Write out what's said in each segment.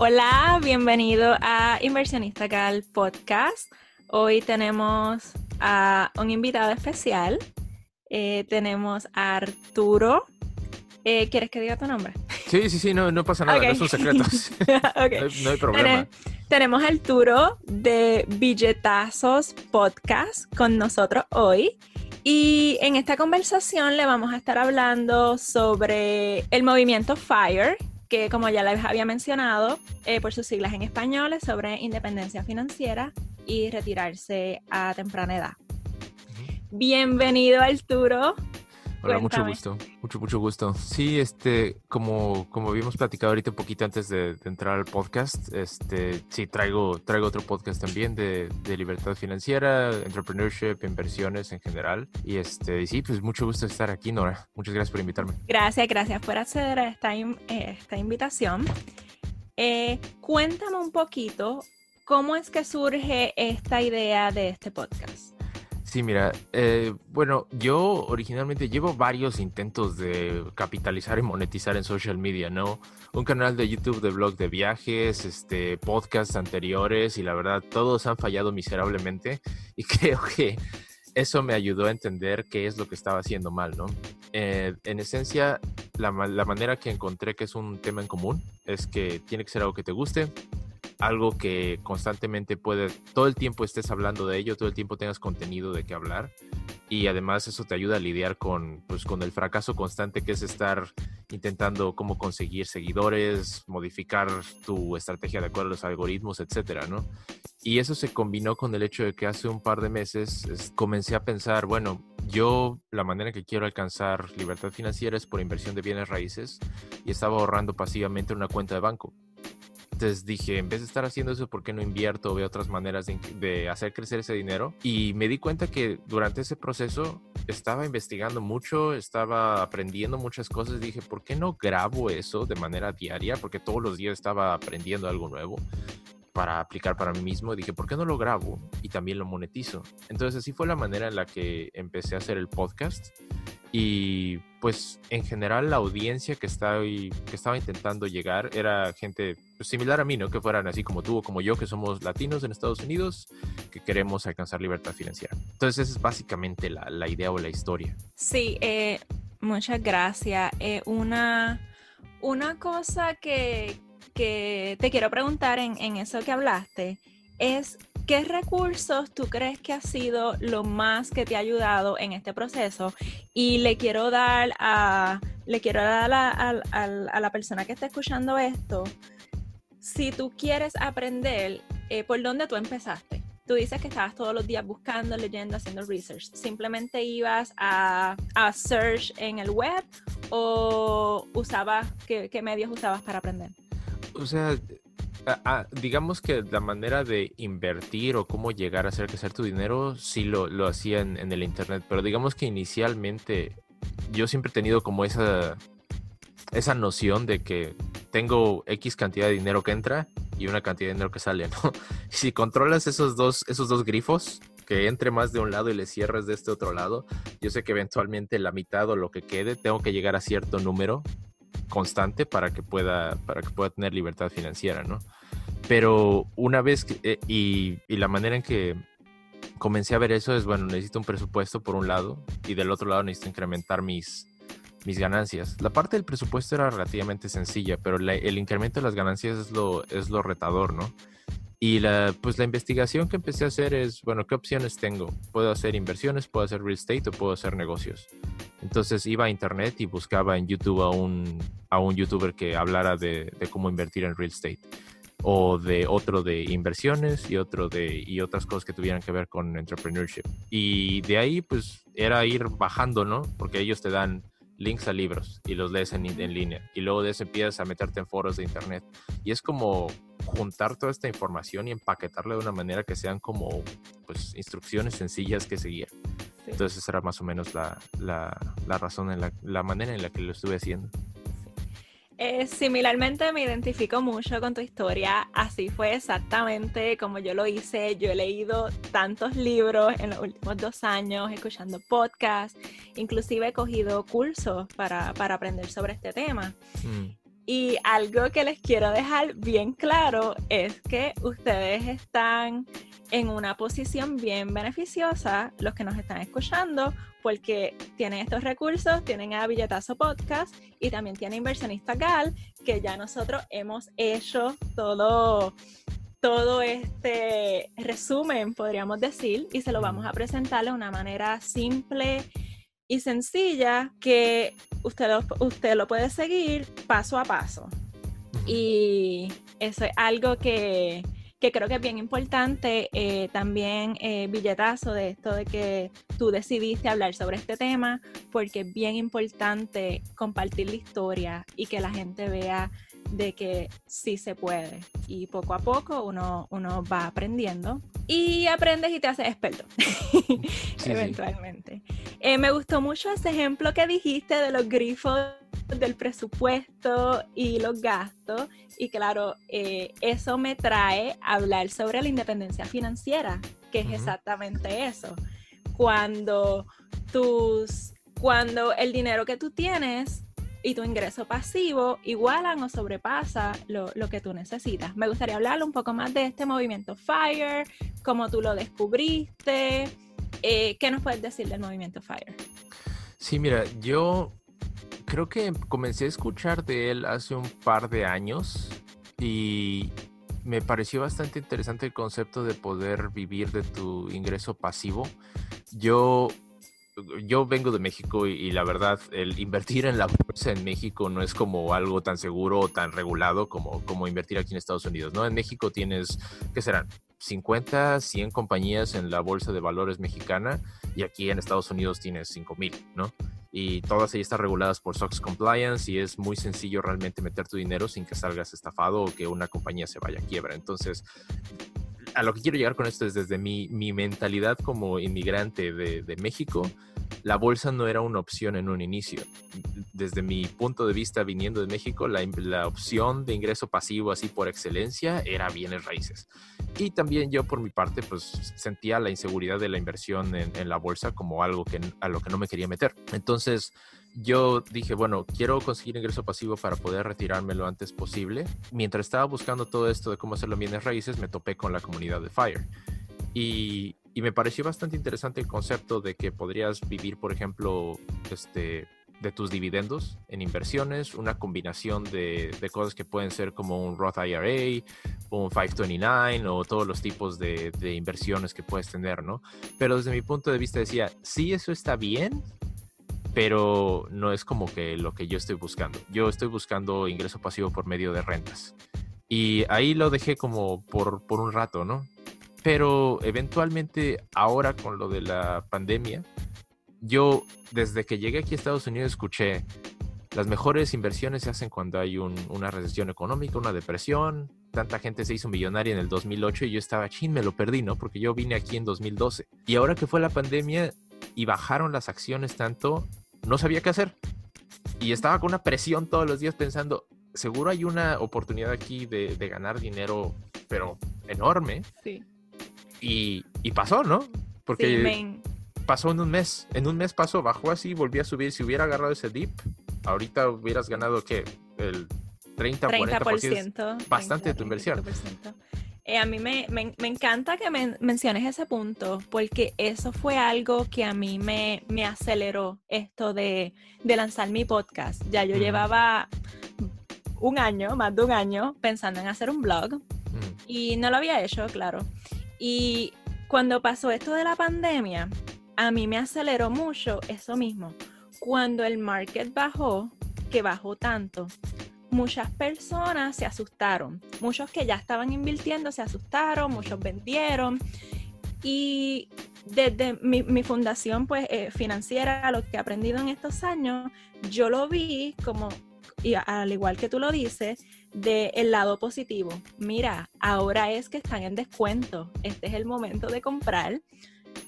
Hola, bienvenido a Inversionista Cal Podcast. Hoy tenemos a un invitado especial. Eh, tenemos a Arturo. Eh, ¿Quieres que diga tu nombre? Sí, sí, sí, no, no pasa nada, no son secretos. okay. no, hay, problema. tenemos a Arturo de Billetazos Podcast con nosotros hoy. Y en esta conversación le vamos a estar hablando sobre el movimiento FIRE, que como ya les había mencionado, eh, por sus siglas en español, es sobre independencia financiera y retirarse a temprana edad. Bienvenido Arturo. Hola, mucho gusto, mucho, mucho gusto. Sí, este, como, como habíamos platicado ahorita un poquito antes de, entrar al podcast, este, sí, traigo, traigo otro podcast también de, de, libertad financiera, entrepreneurship, inversiones en general. Y este, sí, pues mucho gusto estar aquí, Nora. Muchas gracias por invitarme. Gracias, gracias por acceder a esta, esta invitación. Eh, cuéntame un poquito cómo es que surge esta idea de este podcast. Sí, mira, eh, bueno, yo originalmente llevo varios intentos de capitalizar y monetizar en social media, ¿no? Un canal de YouTube de blog de viajes, este, podcasts anteriores y la verdad todos han fallado miserablemente y creo que eso me ayudó a entender qué es lo que estaba haciendo mal, ¿no? Eh, en esencia, la, la manera que encontré que es un tema en común es que tiene que ser algo que te guste, algo que constantemente puede, todo el tiempo estés hablando de ello, todo el tiempo tengas contenido de qué hablar y además eso te ayuda a lidiar con, pues, con el fracaso constante que es estar intentando cómo conseguir seguidores, modificar tu estrategia de acuerdo a los algoritmos, etcétera, ¿no? Y eso se combinó con el hecho de que hace un par de meses comencé a pensar, bueno, yo la manera que quiero alcanzar libertad financiera es por inversión de bienes raíces y estaba ahorrando pasivamente en una cuenta de banco. Entonces dije, en vez de estar haciendo eso, ¿por qué no invierto veo otras maneras de, hacer crecer ese dinero? Y me di cuenta que durante ese proceso estaba investigando mucho, estaba aprendiendo muchas cosas. Dije, ¿por qué no grabo eso de manera diaria? Porque todos los días estaba aprendiendo algo nuevo para aplicar para mí mismo. Dije, ¿por qué no lo grabo y también lo monetizo? Entonces así fue la manera en la que empecé a hacer el podcast. Y pues en general la audiencia que estaba, que estaba intentando llegar era gente pues, similar a mí, ¿no? Que fueran así como tú o como yo, que somos latinos en Estados Unidos, que queremos alcanzar libertad financiera. Entonces esa es básicamente la, idea o la historia. Sí, eh, muchas gracias. Eh, una, una cosa que, que, te quiero preguntar en, en eso que hablaste es ¿Qué recursos tú crees que ha sido lo más que te ha ayudado en este proceso? Y le quiero dar a, le quiero dar a, la persona que está escuchando esto, si tú quieres aprender, eh, ¿por dónde tú empezaste? Tú dices que estabas todos los días buscando, leyendo, haciendo research. ¿Simplemente ibas a, a search en el web o usabas, qué, qué medios usabas para aprender? O sea, digamos que la manera de invertir o cómo llegar a hacer crecer tu dinero, sí lo, lo hacía en, el Internet, pero digamos que inicialmente yo siempre he tenido como esa, esa noción de que tengo X cantidad de dinero que entra y una cantidad de dinero que sale, ¿no? Si controlas esos dos, esos dos grifos, que entre más de un lado y le cierres de este otro lado, yo sé que eventualmente la mitad o lo que quede, tengo que llegar a cierto número constante para que pueda, para que pueda tener libertad financiera, ¿no? Pero una vez eh, y, y, la manera en que comencé a ver eso es, bueno, necesito un presupuesto por un lado y del otro lado necesito incrementar mis, mis ganancias. La parte del presupuesto era relativamente sencilla, pero el incremento de las ganancias es lo, es lo retador, ¿no? Y la, pues la investigación que empecé a hacer es, bueno, ¿qué opciones tengo? Puedo hacer inversiones, puedo hacer real estate o puedo hacer negocios. Entonces iba a internet y buscaba en YouTube a un, a un youtuber que hablara de, de cómo invertir en real estate o de otro de inversiones y otro de y otras cosas que tuvieran que ver con entrepreneurship. Y de ahí pues era ir bajando, ¿no? Porque ellos te dan links a libros y los lees en, en, línea. Y luego de eso empiezas a meterte en foros de internet. Y es como juntar toda esta información y empaquetarla de una manera que sean como pues instrucciones sencillas que seguir. Entonces esa era más o menos la, la, la razón, en la, la manera en la que lo estuve haciendo. Eh, similarmente me identifico mucho con tu historia, así fue exactamente como yo lo hice. Yo he leído tantos libros en los últimos dos años, escuchando podcasts, inclusive he cogido cursos para, para aprender sobre este tema. Mm. Y algo que les quiero dejar bien claro es que ustedes están en una posición bien beneficiosa, los que nos están escuchando, porque tienen estos recursos, tienen a Billetazo Podcast y también tiene Inversionista Gal, que ya nosotros hemos hecho todo, todo este resumen, podríamos decir, y se lo vamos a presentar de una manera simple y sencilla que usted lo, usted lo puede seguir paso a paso. Y eso es algo que, que creo que es bien importante. Eh, también eh, billetazo de esto de que tú decidiste hablar sobre este tema, porque es bien importante compartir la historia y que la gente vea de que sí se puede. Y poco a poco uno, uno va aprendiendo y aprendes y te haces experto, eventualmente. Eh, me gustó mucho ese ejemplo que dijiste de los grifos del presupuesto y los gastos. Y claro, eh, eso me trae a hablar sobre la independencia financiera, que es exactamente eso. Cuando tus, cuando el dinero que tú tienes y tu ingreso pasivo igualan o sobrepasa lo, que tú necesitas. Me gustaría hablar un poco más de este movimiento FIRE, cómo tú lo descubriste, eh, ¿qué nos puedes decir del movimiento FIRE? Sí, mira, yo creo que comencé a escuchar de él hace un par de años y me pareció bastante interesante el concepto de poder vivir de tu ingreso pasivo. Yo yo vengo de México y, la verdad, el invertir en la bolsa en México no es como algo tan seguro o tan regulado como, como invertir aquí en Estados Unidos, ¿no? En México tienes, ¿qué serán? 50, 100 compañías en la bolsa de valores mexicana y aquí en Estados Unidos tienes 5000, ¿no? Y todas ellas están reguladas por SOX Compliance y es muy sencillo realmente meter tu dinero sin que salgas estafado o que una compañía se vaya a quiebra. Entonces, a lo que quiero llegar con esto es desde mi, mi mentalidad como inmigrante de, de, México, la bolsa no era una opción en un inicio. Desde mi punto de vista viniendo de México, la, opción de ingreso pasivo así por excelencia era bienes raíces. Y también yo por mi parte pues sentía la inseguridad de la inversión en, la bolsa como algo que, a lo que no me quería meter. Entonces, yo dije, bueno, quiero conseguir ingreso pasivo para poder retirarme lo antes posible. Mientras estaba buscando todo esto de cómo hacerlo en bienes raíces, me topé con la comunidad de Fire. Y, y, me pareció bastante interesante el concepto de que podrías vivir, por ejemplo, este, de tus dividendos en inversiones, una combinación de, de, cosas que pueden ser como un Roth IRA, un 529 o todos los tipos de, de inversiones que puedes tener, ¿no? Pero desde mi punto de vista decía, sí, eso está bien, pero no es como que lo que yo estoy buscando. Yo estoy buscando ingreso pasivo por medio de rentas. Y ahí lo dejé como por, por un rato, ¿no? Pero eventualmente ahora con lo de la pandemia, yo desde que llegué aquí a Estados Unidos escuché las mejores inversiones se hacen cuando hay una recesión económica, una depresión. Tanta gente se hizo millonaria en el 2008 y yo estaba, chin, me lo perdí, ¿no? Porque yo vine aquí en 2012. Y ahora que fue la pandemia y bajaron las acciones tanto, no sabía qué hacer. Y estaba con una presión todos los días pensando, seguro hay una oportunidad aquí de, ganar dinero, pero enorme. Sí. Y, pasó, ¿no? Porque pasó en un mes. En un mes pasó, bajó así, volvió a subir. Si hubiera agarrado ese dip, ahorita hubieras ganado, ¿qué? El 30, 30% 40%. Bastante de tu inversión. Eh, a mí me, encanta que menciones ese punto, porque eso fue algo que a mí me, aceleró esto de, lanzar mi podcast. Ya yo llevaba un año, más de un año, pensando en hacer un blog y no lo había hecho, claro. Y cuando pasó esto de la pandemia, a mí me aceleró mucho eso mismo. Cuando el market bajó, que bajó tanto, muchas personas se asustaron. Muchos que ya estaban invirtiendo se asustaron, muchos vendieron. Y desde mi, fundación pues, eh, financiera, lo que he aprendido en estos años, yo lo vi como, y al igual que tú lo dices, del el lado positivo. Mira, ahora es que están en descuento. Este es el momento de comprar.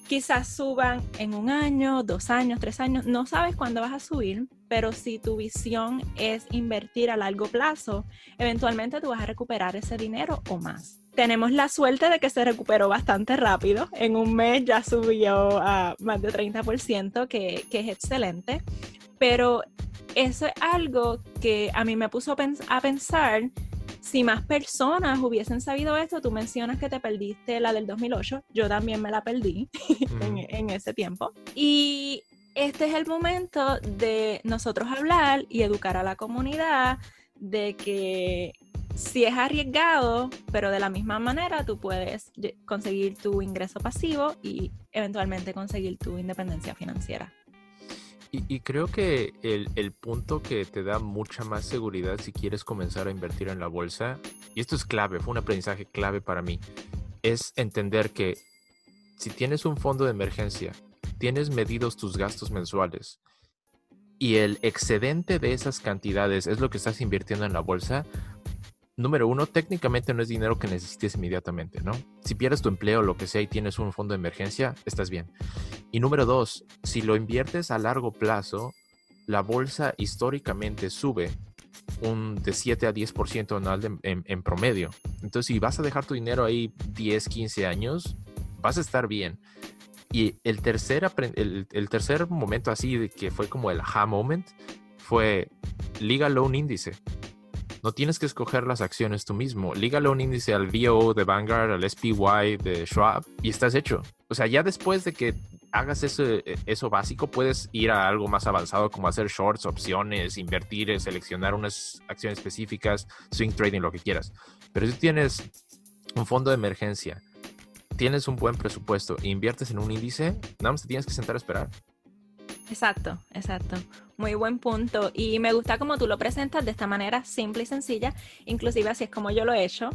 Quizás suban en un año, dos años, tres años. No sabes cuándo vas a subir, pero si tu visión es invertir a largo plazo, eventualmente tú vas a recuperar ese dinero o más. Tenemos la suerte de que se recuperó bastante rápido. En un mes ya subió a más de 30%, que, que es excelente. Pero eso es algo que a mí me puso a pensar si más personas hubiesen sabido esto, tú mencionas que te perdiste la del 2008, yo también me la perdí en, ese tiempo. Y este es el momento de nosotros hablar y educar a la comunidad de que si es arriesgado, pero de la misma manera tú puedes conseguir tu ingreso pasivo y eventualmente conseguir tu independencia financiera. Y, creo que el, el, punto que te da mucha más seguridad si quieres comenzar a invertir en la bolsa, y esto es clave, fue un aprendizaje clave para mí, es entender que si tienes un fondo de emergencia, tienes medidos tus gastos mensuales y el excedente de esas cantidades es lo que estás invirtiendo en la bolsa, número uno, técnicamente no es dinero que necesites inmediatamente, ¿no? Si pierdes tu empleo o lo que sea y tienes un fondo de emergencia, estás bien. Y número dos, si lo inviertes a largo plazo, la bolsa históricamente sube un de 7 a 10% anual en, promedio. Entonces, si vas a dejar tu dinero ahí 10, 15 años, vas a estar bien. Y el tercer, el, tercer momento así de que fue como el aha moment fue Liga Loan Índice. No tienes que escoger las acciones tú mismo. Lígale un índice al VO de Vanguard, al SPY de Schwab y estás hecho. O sea, ya después de que hagas eso, eso básico, puedes ir a algo más avanzado como hacer shorts, opciones, invertir, seleccionar unas acciones específicas, swing trading, lo que quieras. Pero si tienes un fondo de emergencia, tienes un buen presupuesto e inviertes en un índice, nada más te tienes que sentar a esperar. Exacto, exacto. Muy buen punto. Y me gusta como tú lo presentas de esta manera simple y sencilla. Inclusive así es como yo lo he hecho.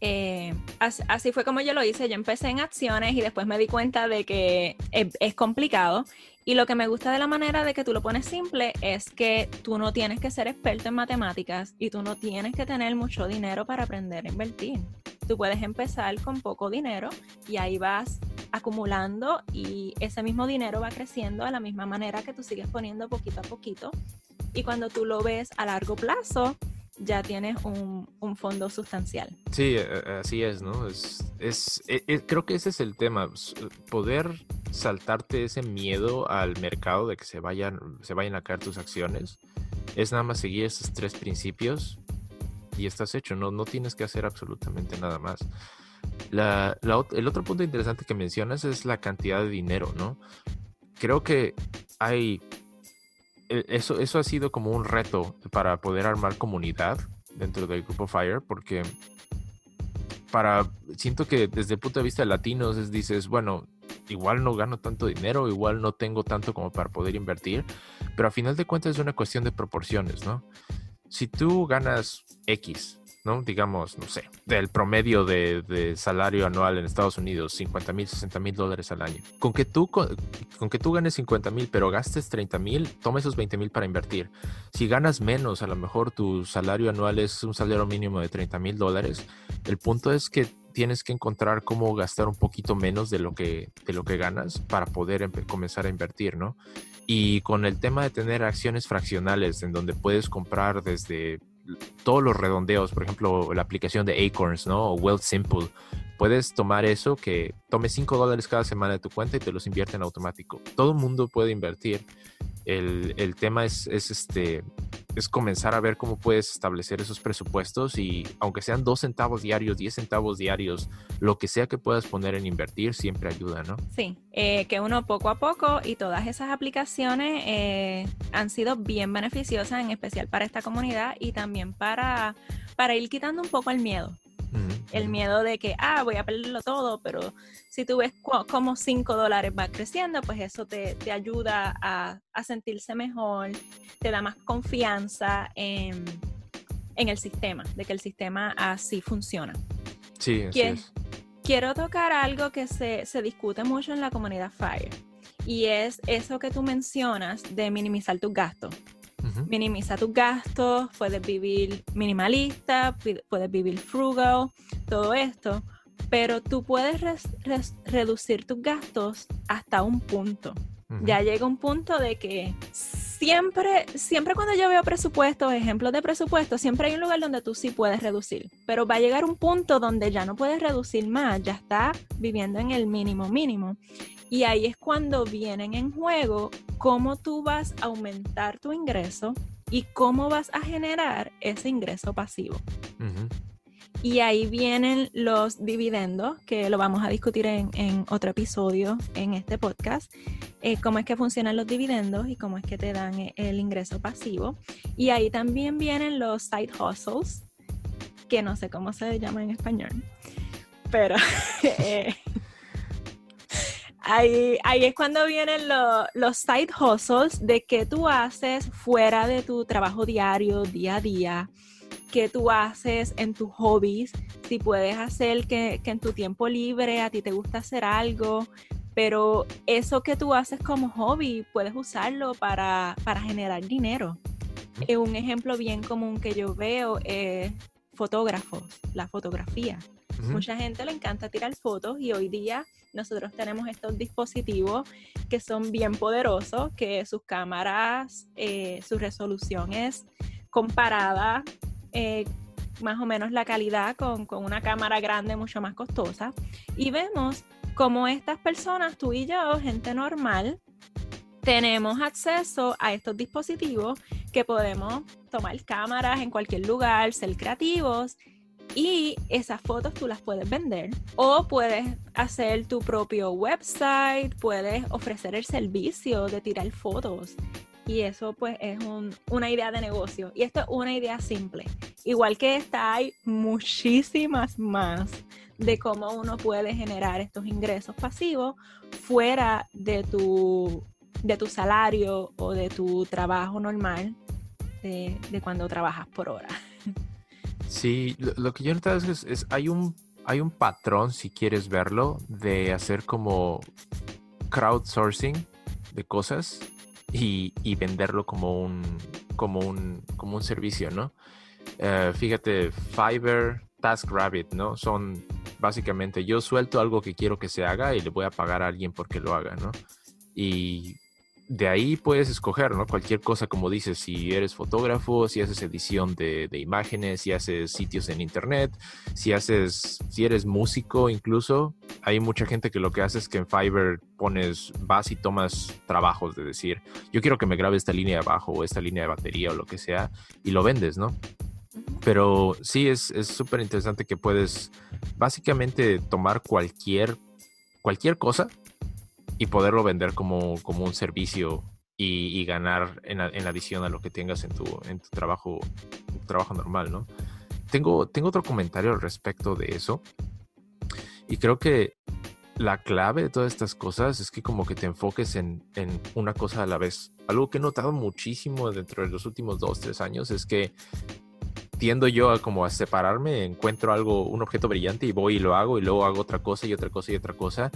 Eh, así, fue como yo lo hice. Yo empecé en acciones y después me di cuenta de que es, complicado. Y lo que me gusta de la manera de que tú lo pones simple es que tú no tienes que ser experto en matemáticas y tú no tienes que tener mucho dinero para aprender a invertir. Tú puedes empezar con poco dinero y ahí vas acumulando y ese mismo dinero va creciendo a la misma manera que tú sigues poniendo poquito a poquito. Y cuando tú lo ves a largo plazo, ya tienes un, fondo sustancial. Sí, eh, eh, así es, ¿no? Es, es, eh, creo que ese es el tema, poder saltarte ese miedo al mercado de que se vayan, se vayan a caer tus acciones. Es nada más seguir esos tres principios y estás hecho, no, no tienes que hacer absolutamente nada más. el otro punto interesante que mencionas es la cantidad de dinero, ¿no? Creo que hay... E, eso, eso ha sido como un reto para poder armar comunidad dentro del grupo Fire, porque para, siento que desde el punto de vista de latinos dices, bueno, igual no gano tanto dinero, igual no tengo tanto como para poder invertir, pero a final de cuentas es una cuestión de proporciones, ¿no? si tú ganas X, ¿no? Digamos, no sé, del promedio de, salario anual en Estados Unidos, 50 mil, 60 mil dólares al año. Con que tú, con, que tú ganes 50 mil, pero gastes 30 mil, toma esos 20 mil para invertir. Si ganas menos, a lo mejor tu salario anual es un salario mínimo de 30 mil dólares. El punto es que tienes que encontrar cómo gastar un poquito menos de lo que, de lo que ganas para poder comenzar a invertir, ¿no? Y con el tema de tener acciones fraccionales en donde puedes comprar desde todos los redondeos, por ejemplo, la aplicación de Acorns, ¿no? O Wealth Simple. Puedes tomar eso que tome 5 dólares cada semana de tu cuenta y te los invierte en automático. Todo el mundo puede invertir. El, el tema es, es este, es comenzar a ver cómo puedes establecer esos presupuestos y aunque sean dos centavos diarios, 10 centavos diarios, lo que sea que puedas poner en invertir siempre ayuda, ¿no? Sí, eh, que uno poco a poco y todas esas aplicaciones eh, han sido bien beneficiosas, en especial para esta comunidad y también para, para ir quitando un poco el miedo. El miedo de que, ah, voy a perderlo todo, pero si tú ves cómo 5 dólares va creciendo, pues eso te, ayuda a, sentirse mejor, te da más confianza en, el sistema, de que el sistema así funciona. Sí, así es. Quiero tocar algo que se, se discute mucho en la comunidad FIRE y es eso que tú mencionas de minimizar tus gastos. Minimiza tus gastos, puedes vivir minimalista, puedes vivir frugal, todo esto, pero tú puedes reducir tus gastos hasta un punto. Ya llega un punto de que siempre, siempre cuando yo veo presupuestos, ejemplos de presupuesto, siempre hay un lugar donde tú sí puedes reducir, pero va a llegar un punto donde ya no puedes reducir más, ya está viviendo en el mínimo mínimo. Y ahí es cuando vienen en juego cómo tú vas a aumentar tu ingreso y cómo vas a generar ese ingreso pasivo. Y ahí vienen los dividendos, que lo vamos a discutir en, otro episodio en este podcast, eh, cómo es que funcionan los dividendos y cómo es que te dan eh, el ingreso pasivo. Y ahí también vienen los side hustles, que no sé cómo se llama en español, pero eh, ahí, ahí, es cuando vienen los side hustles de qué tú haces fuera de tu trabajo diario, día a día qué tú haces en tus hobbies, si puedes hacer que, en tu tiempo libre a ti te gusta hacer algo, pero eso que tú haces como hobby puedes usarlo para, generar dinero. un ejemplo bien común que yo veo es fotógrafos, la fotografía. Mucha gente le encanta tirar fotos y hoy día nosotros tenemos estos dispositivos que son bien poderosos, que sus cámaras, eh, su resolución es comparada eh, más o menos la calidad con, una cámara grande mucho más costosa. Y vemos como estas personas, tú y yo, gente normal, tenemos acceso a estos dispositivos que podemos tomar cámaras en cualquier lugar, ser creativos y esas fotos tú las puedes vender o puedes hacer tu propio website, puedes ofrecer el servicio de tirar fotos y eso pues es una idea de negocio. Y esto es una idea simple. Igual que esta hay muchísimas más de cómo uno puede generar estos ingresos pasivos fuera de tu, de tu salario o de tu trabajo normal de, cuando trabajas por hora. Sí, lo, que yo he notado es, es, hay un hay un patrón, si quieres verlo, de hacer como crowdsourcing de cosas y, venderlo como un, como un, como un servicio, ¿no? Eh, fíjate, Fiverr, TaskRabbit, ¿no? Son básicamente yo suelto algo que quiero que se haga y le voy a pagar a alguien porque lo haga, ¿no? Y de ahí puedes escoger, ¿no? Cualquier cosa, como dices, si eres fotógrafo, si haces edición de, imágenes, si haces sitios en internet, si haces, si eres músico incluso, hay mucha gente que lo que hace es que en Fiverr pones, vas y tomas trabajos de decir, yo quiero que me grabe esta línea de bajo o esta línea de batería o lo que sea, y lo vendes, ¿no? Pero sí es súper interesante que puedes básicamente tomar cualquier, cualquier cosa y poderlo vender como, como un servicio y, ganar en, en, adición a lo que tengas en tu, en tu trabajo, trabajo normal, ¿no? Tengo, tengo otro comentario al respecto de eso. Y creo que la clave de todas estas cosas es que como que te enfoques en, en, una cosa a la vez. Algo que he notado muchísimo dentro de los últimos dos, tres años es que tiendo yo a como a separarme, encuentro algo, un objeto brillante y voy y lo hago y luego hago otra cosa y otra cosa y otra cosa.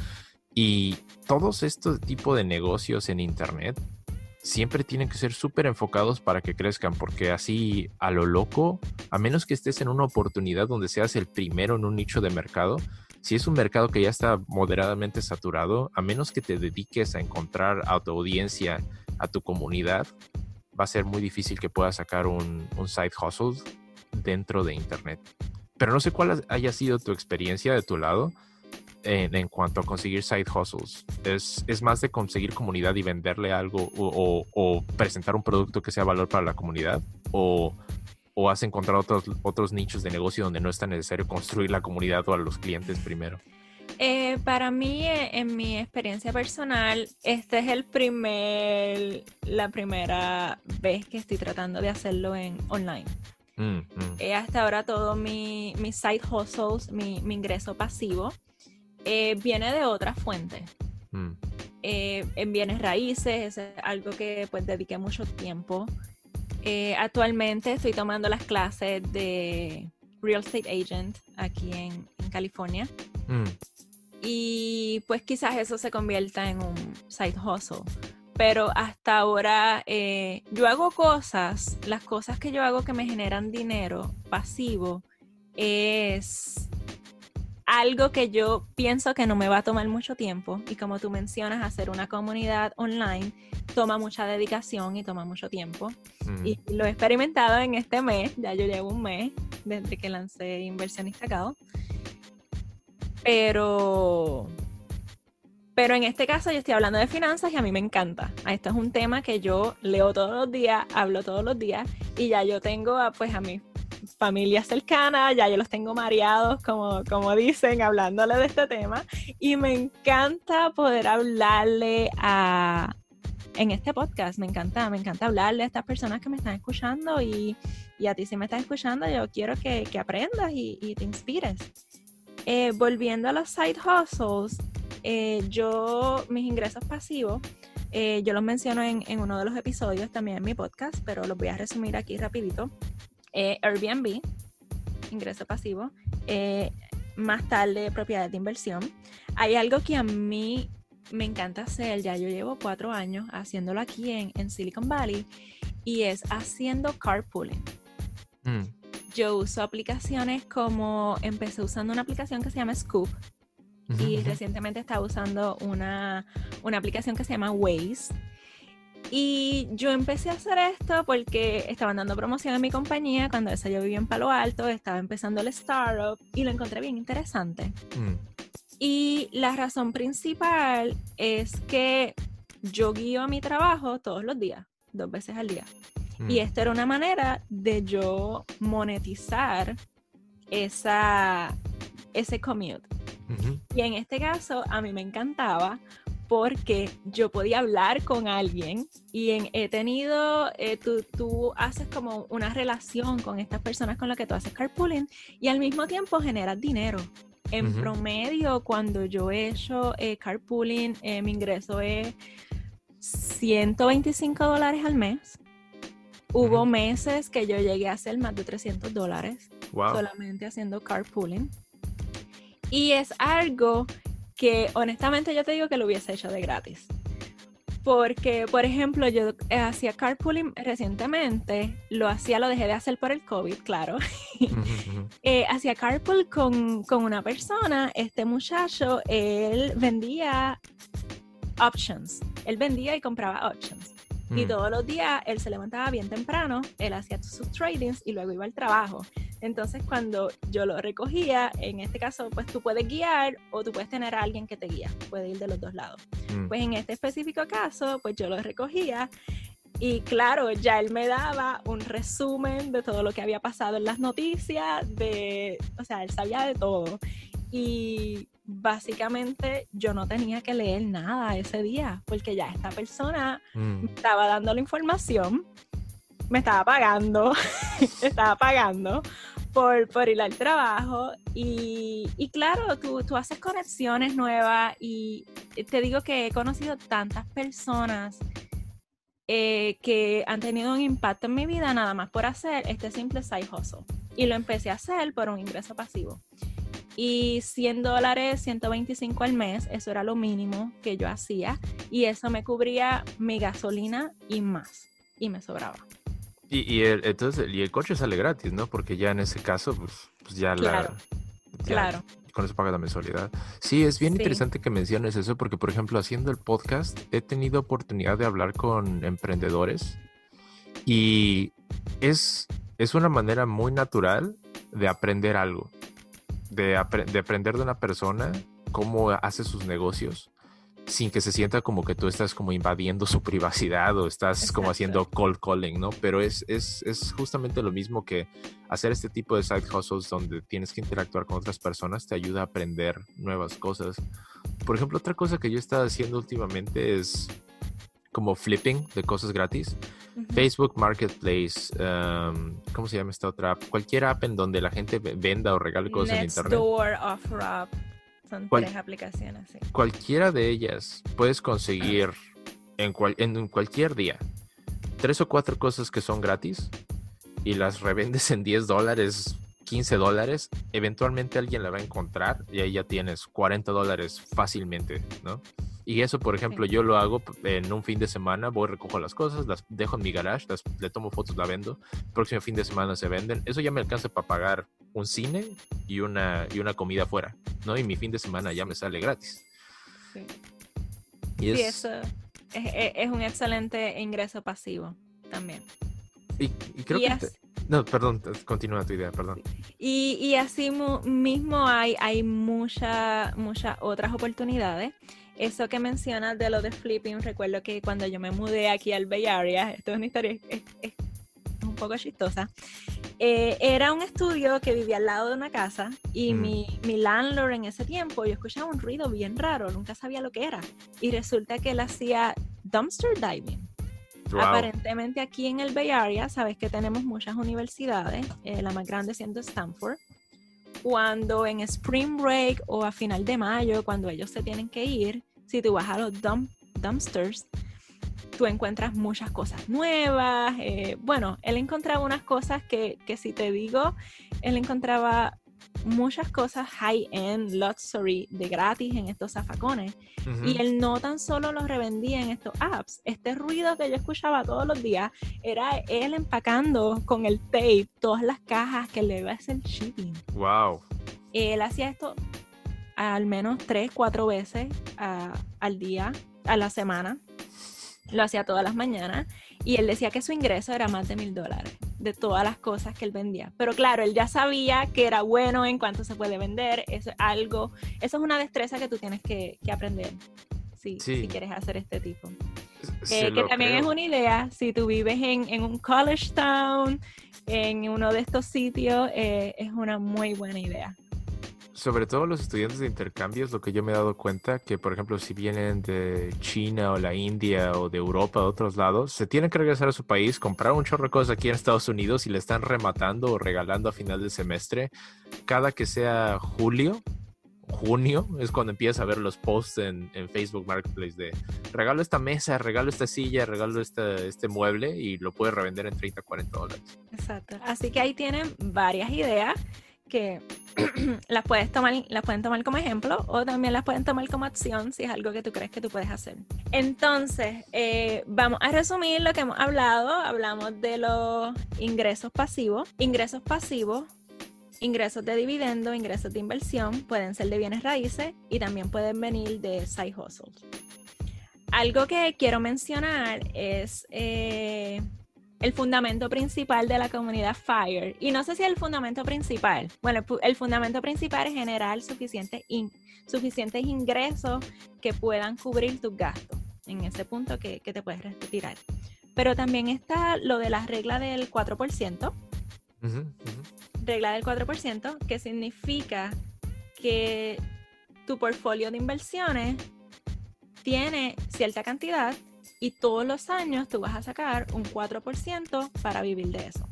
Y todos estos tipos de negocios en Internet siempre tienen que ser súper enfocados para que crezcan, porque así a lo loco, a menos que estés en una oportunidad donde seas el primero en un nicho de mercado, si es un mercado que ya está moderadamente saturado, a menos que te dediques a encontrar a tu audiencia, a tu comunidad, va a ser muy difícil que puedas sacar un, un side hustle dentro de Internet. Pero no sé cuál haya sido tu experiencia de tu lado en, cuanto a conseguir side hustles. Es, es, más de conseguir comunidad y venderle algo o, presentar un producto que sea valor para la comunidad o, o has encontrado otros, otros nichos de negocio donde no es tan necesario construir la comunidad o a los clientes primero. Eh, para mí, eh, en mi experiencia personal, este es el primer, la primera vez que estoy tratando de hacerlo en online. Mm, mm. Eh, hasta ahora todo mi, mi side hustles, mi, mi ingreso pasivo, eh, viene de otra fuente. Mm. Eh, en bienes raíces, es algo que pues dediqué mucho tiempo. Eh, actualmente estoy tomando las clases de Real Estate Agent aquí en, California. Mm. Y pues quizás eso se convierta en un side hustle. Pero hasta ahora yo hago cosas, las cosas que yo hago que me generan dinero pasivo es algo que yo pienso que no me va a tomar mucho tiempo y como tú mencionas, hacer una comunidad online toma mucha dedicación y toma mucho tiempo. Y lo he experimentado en este mes, ya yo llevo un mes desde que lancé Inversionista Cao. Pero, pero en este caso yo estoy hablando de finanzas y a mí me encanta. Esto es un tema que yo leo todos los días, hablo todos los días y ya yo tengo pues a mi familia cercana, ya yo los tengo mareados, como, como dicen, hablándole de este tema. Y me encanta poder hablarle a, en este podcast. Me encanta, me encanta hablarle a estas personas que me están escuchando y, y a ti si me estás escuchando, yo quiero que, que aprendas y, te inspires. Eh, volviendo a los side hustles, eh, yo, mis ingresos pasivos, eh, yo los menciono en, en, uno de los episodios también en mi podcast, pero los voy a resumir aquí rapidito. Airbnb, ingreso pasivo. más tarde, propiedades de inversión. Hay algo que a mí me encanta hacer, ya yo llevo cuatro años haciéndolo aquí en, en Silicon Valley, y es haciendo carpooling. Mm. Yo uso aplicaciones como, empecé usando una aplicación que se llama Scoop, y recientemente estaba usando una, una aplicación que se llama Waze. Y yo empecé a hacer esto porque estaban dando promoción en mi compañía cuando esa yo vivía en Palo Alto, estaba empezando el startup y lo encontré bien interesante. Mm. Y la razón principal es que yo guío a mi trabajo todos los días, dos veces al día. Y mm. esta era una manera de yo monetizar esa, ese commute. Y en este caso a mí me encantaba porque yo podía hablar con alguien y en, he tenido, eh, tú, tú, haces como una relación con estas personas con las que tú haces carpooling y al mismo tiempo generas dinero. En promedio, cuando yo he hecho eh, carpooling, eh, mi ingreso es 125 dólares al mes. Hubo meses que yo llegué a hacer más de 300 dólares solamente haciendo carpooling. Y es algo que honestamente yo te digo que lo hubiese hecho de gratis. Porque, por ejemplo, yo eh, hacía carpooling recientemente, lo hacía, lo dejé de hacer por el COVID, claro. Eh, hacía carpool con, con, una persona, este muchacho, él vendía options, él vendía y compraba options. Y mm. todos los días él se levantaba bien temprano, él hacía sus tradings y luego iba al trabajo. Entonces, cuando yo lo recogía, en este caso, pues tú puedes guiar o tú puedes tener a alguien que te guía, puede ir de los dos lados. Mm. Pues en este específico caso, pues yo lo recogía y claro, ya él me daba un resumen de todo lo que había pasado en las noticias, de, o sea, él sabía de todo. Y básicamente yo no tenía que leer nada ese día, porque ya esta persona mm. me estaba dando la información me estaba pagando, estaba pagando por, por, ir al trabajo y, y claro, tú, tú, haces conexiones nuevas y te digo que he conocido tantas personas eh, que han tenido un impacto en mi vida nada más por hacer este simple side hustle. Y lo empecé a hacer por un ingreso pasivo. Y 100 dólares, 125 al mes, eso era lo mínimo que yo hacía. Y eso me cubría mi gasolina y más. Y me sobraba. Y, el, entonces, y el coche sale gratis, ¿no? Porque ya en ese caso, pues, pues ya claro, la... claro. Con eso paga la mensualidad. Sí, es bien interesante que menciones eso porque, por ejemplo, haciendo el podcast, he tenido oportunidad de hablar con emprendedores y es, es una manera muy natural de aprender algo, de, de aprender de una persona cómo hace sus negocios sin que se sienta como que tú estás como invadiendo su privacidad o estás como haciendo cold calling, ¿no? Pero es, es, es, justamente lo mismo que hacer este tipo de side hustles donde tienes que interactuar con otras personas te ayuda a aprender nuevas cosas. Por ejemplo, otra cosa que yo he estado haciendo últimamente es como flipping de cosas gratis. Facebook Marketplace, um, ¿cómo se llama esta otra app? Cualquier app en donde la gente venda o regale cosas en internet. Son tres aplicaciones, sí. Cualquiera de ellas puedes conseguir en, en cualquier día tres o cuatro cosas que son gratis y las revendes en 10 dólares, 15 dólares, eventualmente alguien la va a encontrar y ahí ya tienes 40 dólares fácilmente, ¿no? Y eso, por ejemplo, yo lo hago en un fin de semana, voy, recojo las cosas, las dejo en mi garage, las, le tomo fotos, la vendo. El próximo fin de semana se venden. Eso ya me alcanza para pagar un cine y una, y una comida afuera, ¿no? Y mi fin de semana ya me sale gratis. Sí, y eso es, un excelente ingreso pasivo también. Y, creo que... No, perdón, continúa tu idea, perdón. Y, y así mismo hay, hay muchas muchas otras oportunidades. Eso que mencionas de lo de flipping, recuerdo que cuando yo me mudé aquí al Bay Area, esto es una historia es, un poco chistosa, eh, era un estudio que vivía al lado de una casa y mm. mi, mi, landlord en ese tiempo, yo escuchaba un ruido bien raro, nunca sabía lo que era. Y resulta que él hacía dumpster diving. Aparentemente aquí en el Bay Area, sabes que tenemos muchas universidades, eh, la más grande siendo Stanford. Cuando en Spring Break o a final de mayo, cuando ellos se tienen que ir, si tú vas a los dumpsters, tú encuentras muchas cosas nuevas. Eh, bueno, él encontraba unas cosas que, que si te digo, él encontraba muchas cosas high-end, luxury, de gratis en estos zafacones. Y él no tan solo los revendía en estos apps. Este ruido que yo escuchaba todos los días era él empacando con el tape todas las cajas que le iba a hacer shipping. ¡Wow! Él hacía esto al menos tres, cuatro veces al día, a la semana. Lo hacía todas las mañanas. Y él decía que su ingreso era más de mil dólares de todas las cosas que él vendía. Pero claro, él ya sabía que era bueno en cuanto se puede vender. Eso es algo, eso es una destreza que tú tienes que, aprender si, si, quieres hacer este tipo. Eh, que también es una idea, si tú vives en, un college town, en uno de estos sitios, eh, es una muy buena idea sobre todo los estudiantes de intercambios, lo que yo me he dado cuenta, que por ejemplo si vienen de China o la India o de Europa o otros lados, se tienen que regresar a su país, comprar un chorro de cosas aquí en Estados Unidos y le están rematando o regalando a final del semestre. Cada que sea julio, junio, es cuando empiezas a ver los posts en, Facebook Marketplace de regalo esta mesa, regalo esta silla, regalo este, este mueble y lo puedes revender en 30, 40 dólares. Exacto. Así que ahí tienen varias ideas que las puedes tomar, las pueden tomar como ejemplo o también las pueden tomar como acción si es algo que tú crees que tú puedes hacer. Entonces, eh, vamos a resumir lo que hemos hablado. Hablamos de los ingresos pasivos. Ingresos pasivos, ingresos de dividendo, ingresos de inversión, pueden ser de bienes raíces y también pueden venir de side hustles. Algo que quiero mencionar es eh, el fundamento principal de la comunidad FIRE. Y no sé si el fundamento principal, bueno, el fundamento principal es generar suficientes, suficientes ingresos que puedan cubrir tus gastos, en ese punto que, te puedes retirar. Pero también está lo de la regla del 4%. Regla del 4%, que significa que tu portfolio de inversiones tiene cierta cantidad y todos los años tú vas a sacar un 4% para vivir de eso.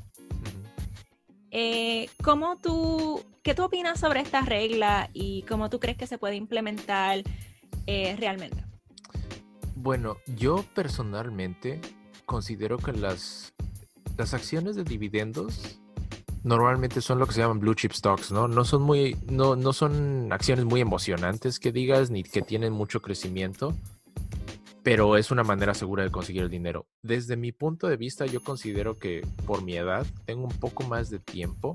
Eh, ¿cómo tú, ¿Qué tú opinas sobre esta regla y cómo tú crees que se puede implementar eh, realmente? Bueno, yo personalmente considero que las, las acciones de dividendos normalmente son lo que se llaman blue chip stocks, ¿no? No son muy, no, no son acciones muy emocionantes que digas, ni que tienen mucho crecimiento pero es una manera segura de conseguir el dinero. Desde mi punto de vista, yo considero que por mi edad tengo un poco más de tiempo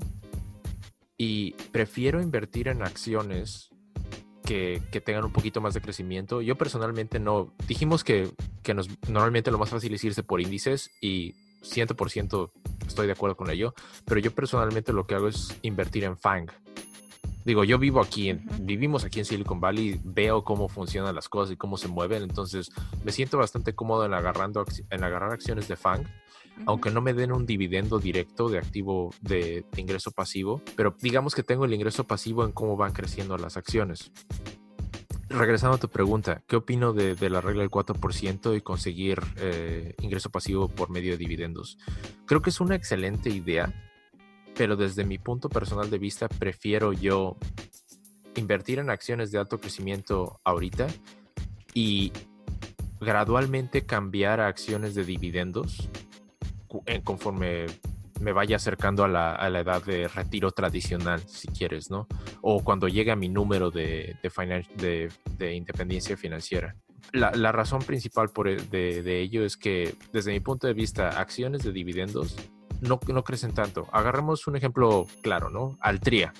y prefiero invertir en acciones que, tengan un poquito más de crecimiento. Yo personalmente no, dijimos que, que normalmente lo más fácil es irse por índices y 100% estoy de acuerdo con ello, pero yo personalmente lo que hago es invertir en FANG, digo, yo vivo aquí, en, vivimos aquí en Silicon Valley, veo cómo funcionan las cosas y cómo se mueven, entonces me siento bastante cómodo en, agarrando, en agarrar acciones de FANG, aunque no me den un dividendo directo de activo de, ingreso pasivo, pero digamos que tengo el ingreso pasivo en cómo van creciendo las acciones. Regresando a tu pregunta, ¿qué opino de, la regla del 4% y conseguir eh, ingreso pasivo por medio de dividendos? Creo que es una excelente idea pero desde mi punto personal de vista prefiero yo invertir en acciones de alto crecimiento ahorita y gradualmente cambiar a acciones de dividendos conforme me vaya acercando a la, edad de retiro tradicional, si quieres, ¿no? O cuando llegue a mi número de, de, de independencia financiera. la, razón principal por e, de, ello es que, desde mi punto de vista, acciones de dividendos no, crecen tanto. Agarremos un ejemplo claro, ¿no? Altria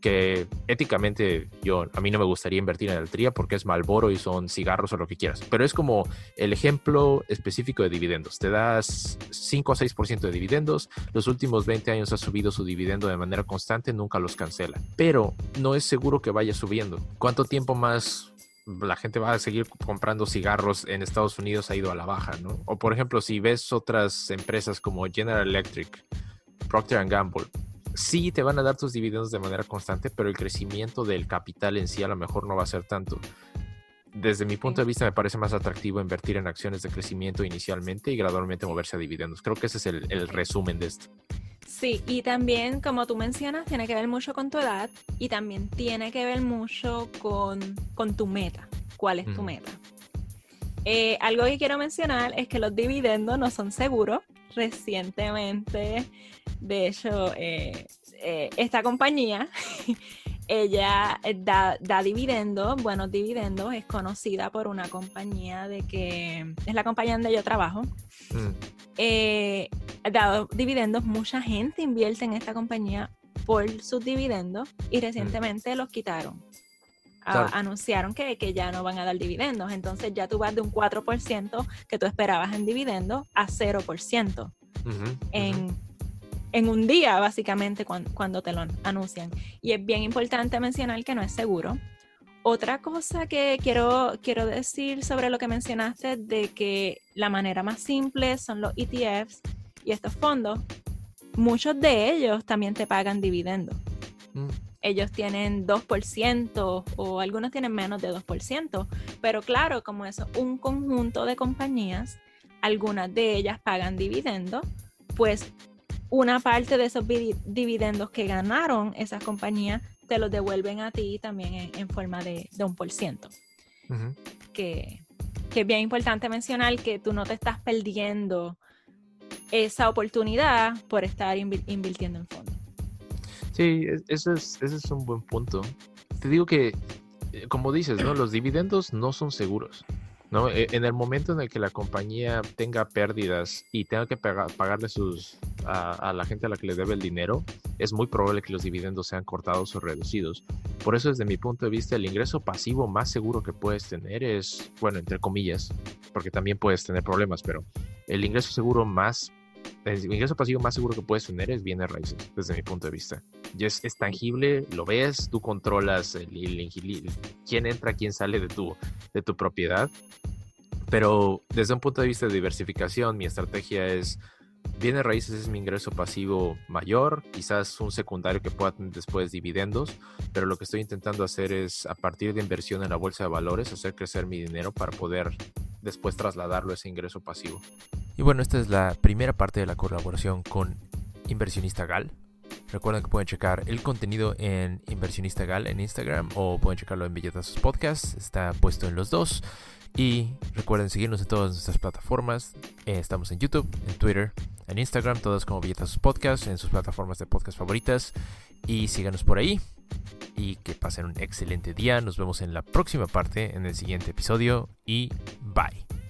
que éticamente yo a mí no me gustaría invertir en Altria porque es Malboro y son cigarros o lo que quieras, pero es como el ejemplo específico de dividendos. Te das 5 o 6% de dividendos, los últimos 20 años ha subido su dividendo de manera constante, nunca los cancela, pero no es seguro que vaya subiendo. ¿Cuánto tiempo más la gente va a seguir comprando cigarros en Estados Unidos ha ido a la baja, ¿no? O por ejemplo, si ves otras empresas como General Electric, Procter Gamble, sí te van a dar tus dividendos de manera constante, pero el crecimiento del capital en sí a lo mejor no va a ser tanto. Desde mi punto de vista me parece más atractivo invertir en acciones de crecimiento inicialmente y gradualmente moverse a dividendos. Creo que ese es el, resumen de esto. Sí, y también, como tú mencionas, tiene que ver mucho con tu edad y también tiene que ver mucho con, tu meta. ¿Cuál es tu meta? Eh, algo que quiero mencionar es que los dividendos no son seguros. Recientemente de hecho, eh, eh, esta compañía, ella eh, da, dividendos, buenos dividendos, es conocida por una compañía de que es la compañía donde yo trabajo. Mm. ha dado dividendos, mucha gente invierte en esta compañía por sus dividendos y recientemente los quitaron. anunciaron que, ya no van a dar dividendos. Entonces ya tú vas de un 4% que tú esperabas en dividendos a 0% en en un día, básicamente, cuando, te lo anuncian. Y es bien importante mencionar que no es seguro. Otra cosa que quiero, quiero decir sobre lo que mencionaste de que la manera más simple son los ETFs y estos fondos, muchos de ellos también te pagan dividendos. Mm. Ellos tienen 2% o algunos tienen menos de 2%, pero claro, como es un conjunto de compañías, algunas de ellas pagan dividendos, pues una parte de esos dividendos que ganaron esas compañías te los devuelven a ti también en, forma de, un por ciento. que, es bien importante mencionar que tú no te estás perdiendo esa oportunidad por estar invirtiendo en fondos. Sí, ese es, ese es un buen punto. Te digo que, eh, como dices, ¿no? los dividendos no son seguros. ¿No? E, en el momento en el que la compañía tenga pérdidas y tenga que pagarle sus, a, la gente a la que le debe el dinero, es muy probable que los dividendos sean cortados o reducidos. Por eso, desde mi punto de vista, el ingreso pasivo más seguro que puedes tener es, bueno, entre comillas, porque también puedes tener problemas, pero el ingreso seguro más, el ingreso pasivo más seguro que puedes tener es bienes raíces, desde mi punto de vista. Y es, tangible, lo ves, tú controlas el, quién entra, quién sale de tu, de tu propiedad. Pero desde un punto de vista de diversificación, mi estrategia es Bienes raíces es mi ingreso pasivo mayor, quizás un secundario que pueda tener después dividendos, pero lo que estoy intentando hacer es a partir de inversión en la bolsa de valores hacer crecer mi dinero para poder después trasladarlo a ese ingreso pasivo. Y bueno, esta es la primera parte de la colaboración con Inversionista Gal. Recuerden que pueden checar el contenido en Inversionista Gal en Instagram o pueden checarlo en Billetazos Podcast. Está puesto en los dos. Y recuerden seguirnos en todas nuestras plataformas. Eh, estamos en YouTube, en Twitter, en Instagram, todas como Billetazos Podcast, en sus plataformas de podcast favoritas. Y síganos por ahí. Y que pasen un excelente día. Nos vemos en la próxima parte, en el siguiente episodio. Y bye.